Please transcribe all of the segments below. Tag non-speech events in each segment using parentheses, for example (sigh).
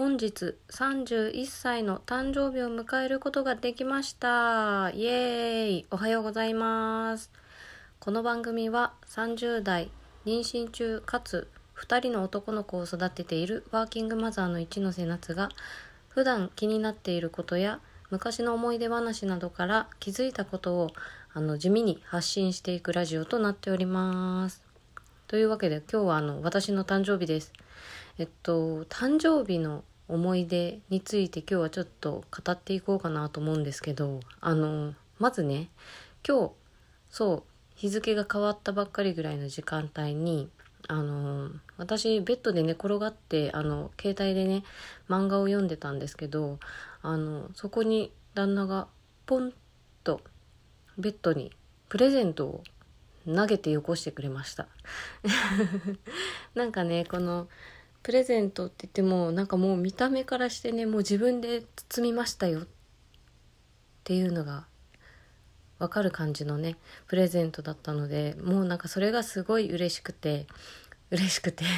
本日31歳の誕生日を迎えることができました。イエーイ。おはようございます。この番組は30代妊娠中かつ2人の男の子を育てているワーキングマザーの一ノ瀬夏が普段気になっていることや昔の思い出話などから気づいたことをあの地味に発信していくラジオとなっております。というわけで今日はあの私の誕生日です。えっと誕生日の思い出について今日はちょっと語っていこうかなと思うんですけどあのまずね今日そう日付が変わったばっかりぐらいの時間帯にあの私ベッドで寝転がってあの携帯でね漫画を読んでたんですけどあのそこに旦那がポンとベッドにプレゼントを投げてよこしてくれました。(laughs) なんかねこのプレゼントって言ってもなんかもう見た目からしてねもう自分で包みましたよ。っていうのがわかる感じのねプレゼントだったのでもうなんかそれがすごい嬉しくて嬉しくて。(laughs)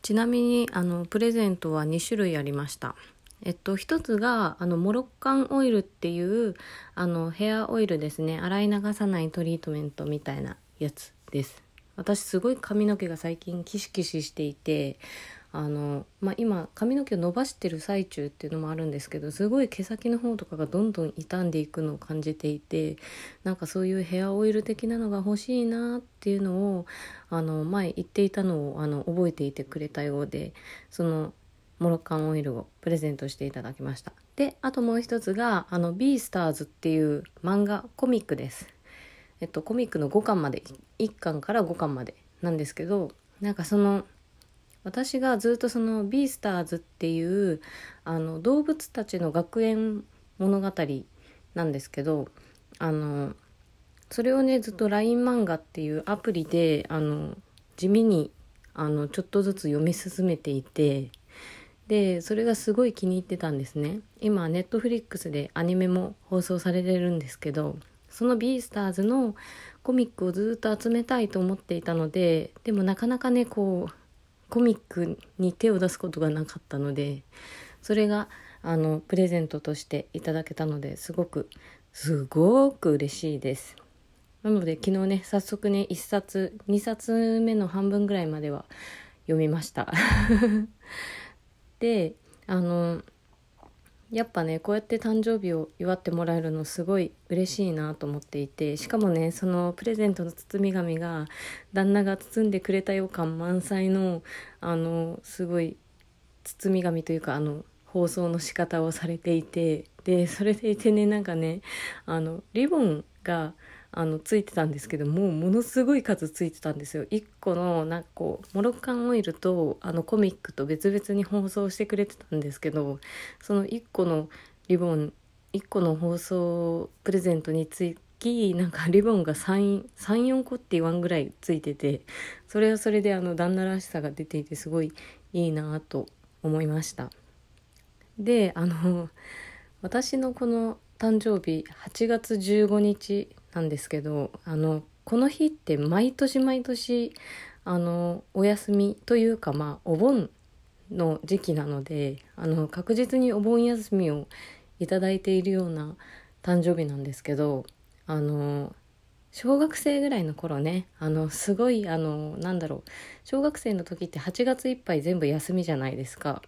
ちなみにあのプレゼントは2種類ありました。えっと一つがあのモロッカンオイルっていうあのヘアオイルですね。洗い流さないトリートメントみたいなやつです。私すごい髪の毛が最近キシキシしていてあの、まあ、今髪の毛を伸ばしてる最中っていうのもあるんですけどすごい毛先の方とかがどんどん傷んでいくのを感じていてなんかそういうヘアオイル的なのが欲しいなっていうのをあの前言っていたのをあの覚えていてくれたようでそのモロッカンオイルをプレゼントしていただきました。であともう一つがあの「ビースターズ」っていう漫画コミックです。えっと、コミックの5巻まで1巻から5巻までなんですけどなんかその私がずっとその「ビースターズ」っていうあの動物たちの学園物語なんですけどあのそれをねずっと LINE 漫画っていうアプリであの地味にあのちょっとずつ読み進めていてでそれがすごい気に入ってたんですね。今ネットフリックスでアニメも放送されてるんですけどそのビースターズのコミックをずっと集めたいと思っていたのででもなかなかねこうコミックに手を出すことがなかったのでそれがあのプレゼントとしていただけたのですごくすごく嬉しいです。なので昨日ね早速ね1冊2冊目の半分ぐらいまでは読みました。(laughs) であのやっぱねこうやって誕生日を祝ってもらえるのすごい嬉しいなと思っていてしかもねそのプレゼントの包み紙が旦那が包んでくれた予感満載のあのすごい包み紙というかあの放送の仕方をされていてでそれでいてねなんかねあのリボンがあのついてたんですけどもうものすごい数ついてたんですよ。1個のなんかこうモロッカンオイルとあのコミックと別々に放送してくれてたんですけどその1個のリボン1個の放送プレゼントにつきなんかリボンが34個って言わんぐらいついててそれはそれであの旦那らしさが出ていてすごいいいなと思いました。であの私のこの誕生日8月15日なんですけどあのこの日って毎年毎年あのお休みというかまあお盆の時期なのであの確実にお盆休みをいただいているような誕生日なんですけどあの小学生ぐらいの頃ねあのすごいあのなんだろう小学生の時って8月いっぱい全部休みじゃないですか。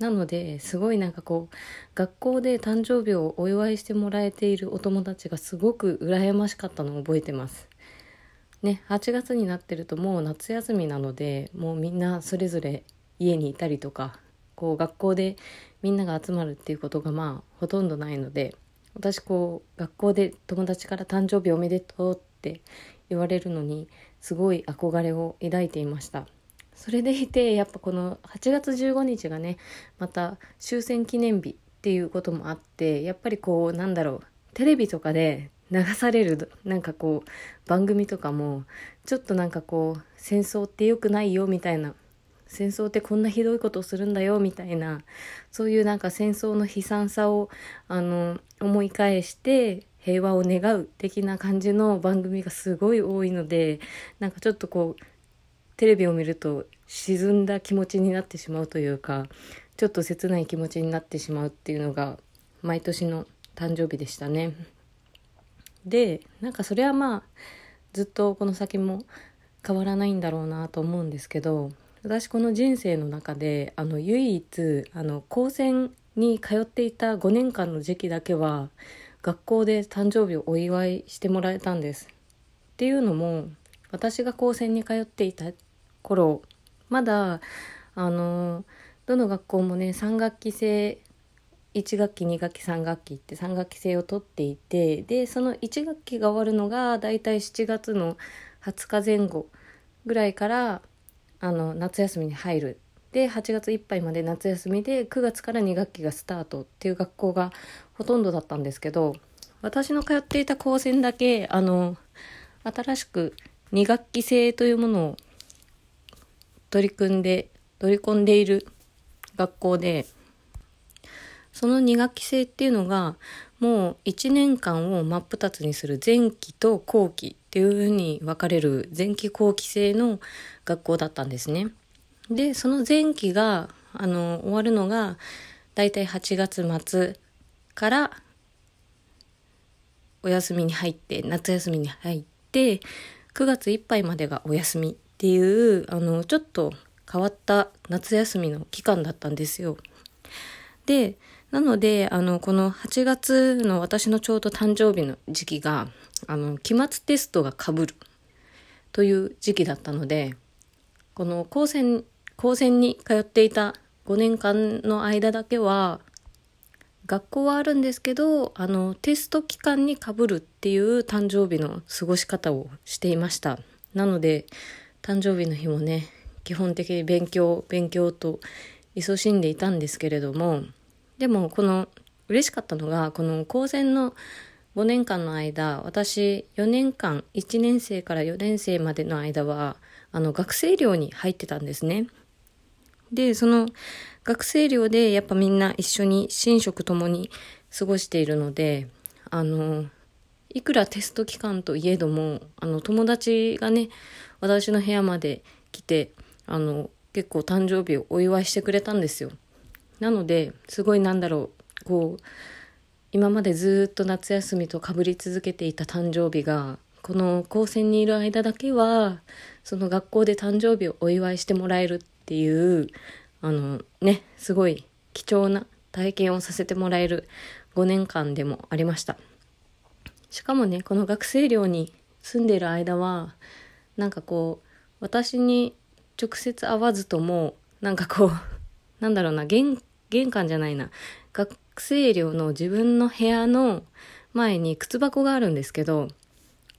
なのですごいなんかこう学校で誕生日をお祝いしてもらえているお友達がすごく羨ましかったのを覚えてます。ね8月になってるともう夏休みなのでもうみんなそれぞれ家にいたりとかこう学校でみんなが集まるっていうことがまあほとんどないので私こう学校で友達から誕生日おめでとうって言われるのにすごい憧れを抱いていました。それでいてやっぱこの8月15日がねまた終戦記念日っていうこともあってやっぱりこうなんだろうテレビとかで流されるなんかこう番組とかもちょっとなんかこう戦争って良くないよみたいな戦争ってこんなひどいことをするんだよみたいなそういうなんか戦争の悲惨さをあの思い返して平和を願う的な感じの番組がすごい多いのでなんかちょっとこうテレビを見ると沈んだ気持ちになってしまうというかちょっと切ない気持ちになってしまうっていうのが毎年の誕生日でしたね。でなんかそれはまあずっとこの先も変わらないんだろうなと思うんですけど私この人生の中であの唯一あの高専に通っていた5年間の時期だけは学校で誕生日をお祝いしてもらえたんです。っていうのも私が高専に通っていた頃まだあのどの学校もね3学期制1学期2学期3学期って3学期制を取っていてでその1学期が終わるのがだいたい7月の20日前後ぐらいからあの夏休みに入る。で8月いっぱいまで夏休みで9月から2学期がスタートっていう学校がほとんどだったんですけど私の通っていた高専だけあの新しく2学期制というものを取り組んで取り込んでいる学校でその2学期制っていうのがもう1年間を真っ二つにする前期と後期っていうふうに分かれる前期後期制の学校だったんですね。でその前期があの終わるのがだいたい8月末からお休みに入って夏休みに入って9月いっぱいまでがお休みっていうあのちょっと変わった夏休みの期間だったんですよ。でなのであのこの8月の私のちょうど誕生日の時期があの期末テストがかぶるという時期だったのでこの高専高専に通っていた5年間の間だけは学校はあるんですけどあのテスト期間にかぶるっていう誕生日の過ごし方をしていましたなので誕生日の日もね基本的に勉強勉強と勤しんでいたんですけれどもでもこの嬉しかったのがこの高専の5年間の間私4年間1年生から4年生までの間はあの学生寮に入ってたんですね。でその学生寮でやっぱみんな一緒に寝食ともに過ごしているのであのいくらテスト期間といえどもあの友達がね私の部屋まで来てあの結構誕生日をお祝いしてくれたんですよ。なのですごいなんだろうこう今までずっと夏休みとかぶり続けていた誕生日がこの高専にいる間だけはその学校で誕生日をお祝いしてもらえるっていうあのねすごい貴重な体験をさせてもらえる5年間でもありました。しかもねこの学生寮に住んでいる間はなんかこう私に直接会わずともなんかこう (laughs) なんだろうな玄玄関じゃないな学生寮の自分の部屋の前に靴箱があるんですけど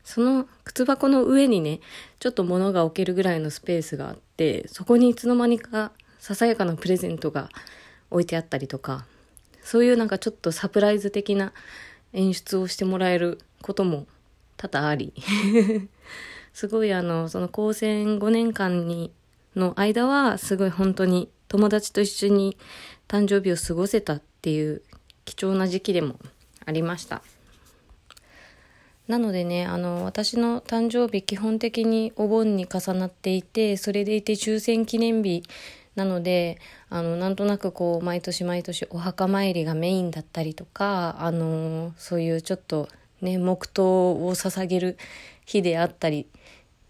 その靴箱の上にねちょっと物が置けるぐらいのスペースがあってそこにいつの間にかささやかなプレゼントが置いてあったりとかそういうなんかちょっとサプライズ的な演出をしてもらえることも多々あり。(laughs) すごいあのその高専5年間にの間はすごい本当に友達と一緒に誕生日を過ごせたっていう貴重な時期でもありました。なのでねあの私の誕生日基本的にお盆に重なっていてそれでいて抽選記念日なのであのなんとなくこう毎年毎年お墓参りがメインだったりとかあのそういうちょっとね黙祷を捧げる日であったり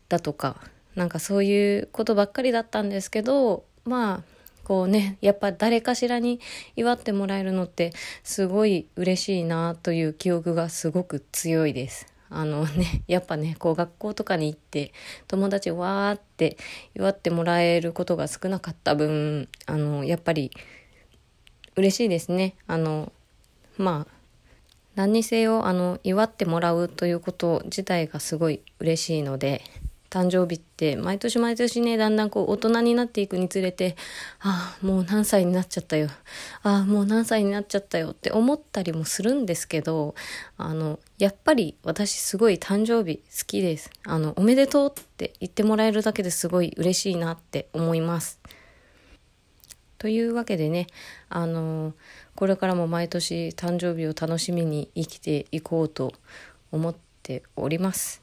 だとかなんかそういうことばっかりだったんですけどまあこうねやっぱ誰かしらに祝ってもらえるのってすごい嬉しいなという記憶がすごく強いです。あのね、(laughs) やっぱね、こう学校とかに行って友達わーって祝ってもらえることが少なかった分、あの、やっぱり嬉しいですね。あの、まあ、何にせよ、あの、祝ってもらうということ自体がすごい嬉しいので、誕生日って毎年毎年ねだんだんこう大人になっていくにつれてああもう何歳になっちゃったよ。ああもう何歳になっちゃったよ。って思ったりもするんですけどあのやっぱり私すごい誕生日好きです。あのおめでとうって言ってもらえるだけですごい嬉しいなって思います。というわけでねあのこれからも毎年誕生日を楽しみに生きていこうと思っております。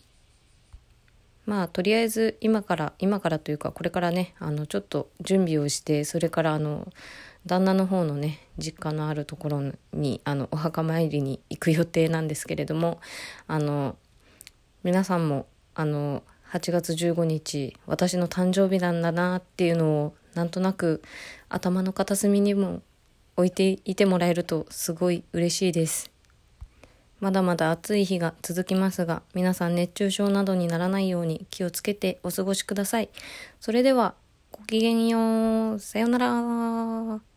まあとりあえず今から今からというかこれからねあのちょっと準備をしてそれからあの旦那の方のね実家のあるところにあのお墓参りに行く予定なんですけれどもあの皆さんもあの8月15日私の誕生日なんだなっていうのをなんとなく頭の片隅にも置いていてもらえるとすごい嬉しいです。まだまだ暑い日が続きますが、皆さん熱中症などにならないように気をつけてお過ごしください。それでは、ごきげんよう。さようなら。